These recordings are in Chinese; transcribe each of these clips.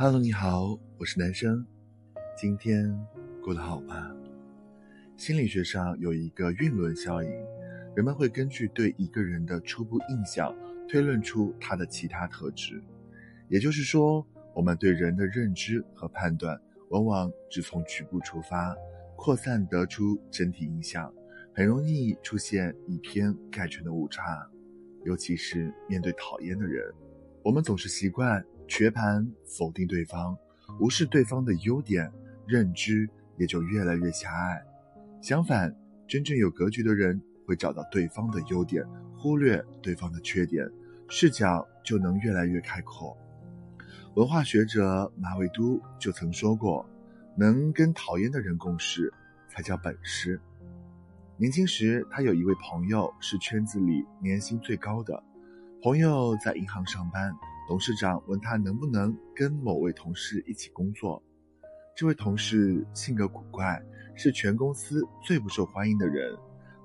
Hello，你好，我是男生，今天过得好吗？心理学上有一个晕轮效应，人们会根据对一个人的初步印象推论出他的其他特质。也就是说，我们对人的认知和判断往往只从局部出发，扩散得出整体印象，很容易出现以偏概全的误差。尤其是面对讨厌的人，我们总是习惯全盘否定对方，无视对方的优点，认知也就越来越狭隘。相反，真正有格局的人会找到对方的优点，忽略对方的缺点，视角就能越来越开阔。文化学者马未都就曾说过：“能跟讨厌的人共事，才叫本事。”年轻时，他有一位朋友是圈子里年薪最高的。朋友在银行上班，董事长问他能不能跟某位同事一起工作。这位同事性格古怪，是全公司最不受欢迎的人，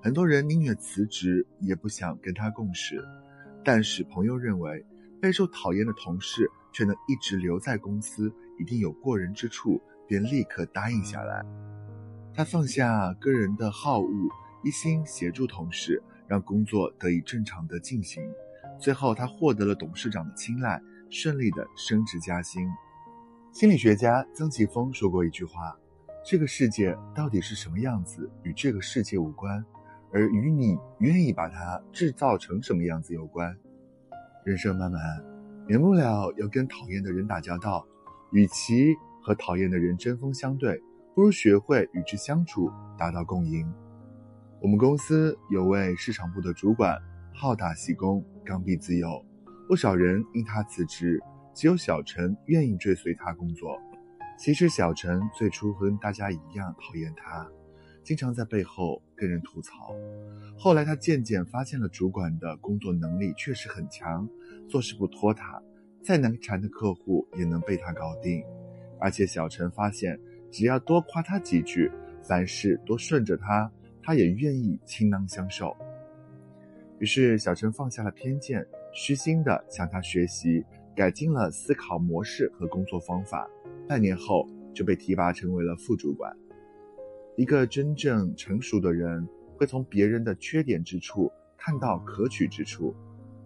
很多人宁愿辞职也不想跟他共事。但是朋友认为，备受讨厌的同事却能一直留在公司，一定有过人之处，便立刻答应下来。他放下个人的好恶。一心协助同事，让工作得以正常的进行。最后，他获得了董事长的青睐，顺利的升职加薪。心理学家曾奇峰说过一句话：“这个世界到底是什么样子，与这个世界无关，而与你愿意把它制造成什么样子有关。”人生漫漫，免不了要跟讨厌的人打交道。与其和讨厌的人针锋相对，不如学会与之相处，达到共赢。我们公司有位市场部的主管，好大喜功，刚愎自用，不少人因他辞职，只有小陈愿意追随他工作。其实小陈最初和大家一样讨厌他，经常在背后跟人吐槽。后来他渐渐发现了主管的工作能力确实很强，做事不拖沓，再难缠的客户也能被他搞定。而且小陈发现，只要多夸他几句，凡事多顺着他。他也愿意倾囊相授，于是小陈放下了偏见，虚心的向他学习，改进了思考模式和工作方法。半年后就被提拔成为了副主管。一个真正成熟的人，会从别人的缺点之处看到可取之处，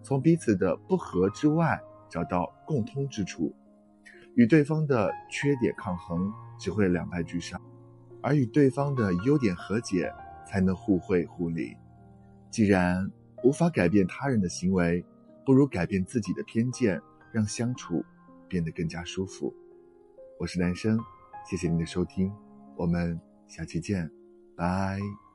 从彼此的不和之外找到共通之处，与对方的缺点抗衡，只会两败俱伤；而与对方的优点和解。才能互惠互利。既然无法改变他人的行为，不如改变自己的偏见，让相处变得更加舒服。我是男生，谢谢您的收听，我们下期见，拜。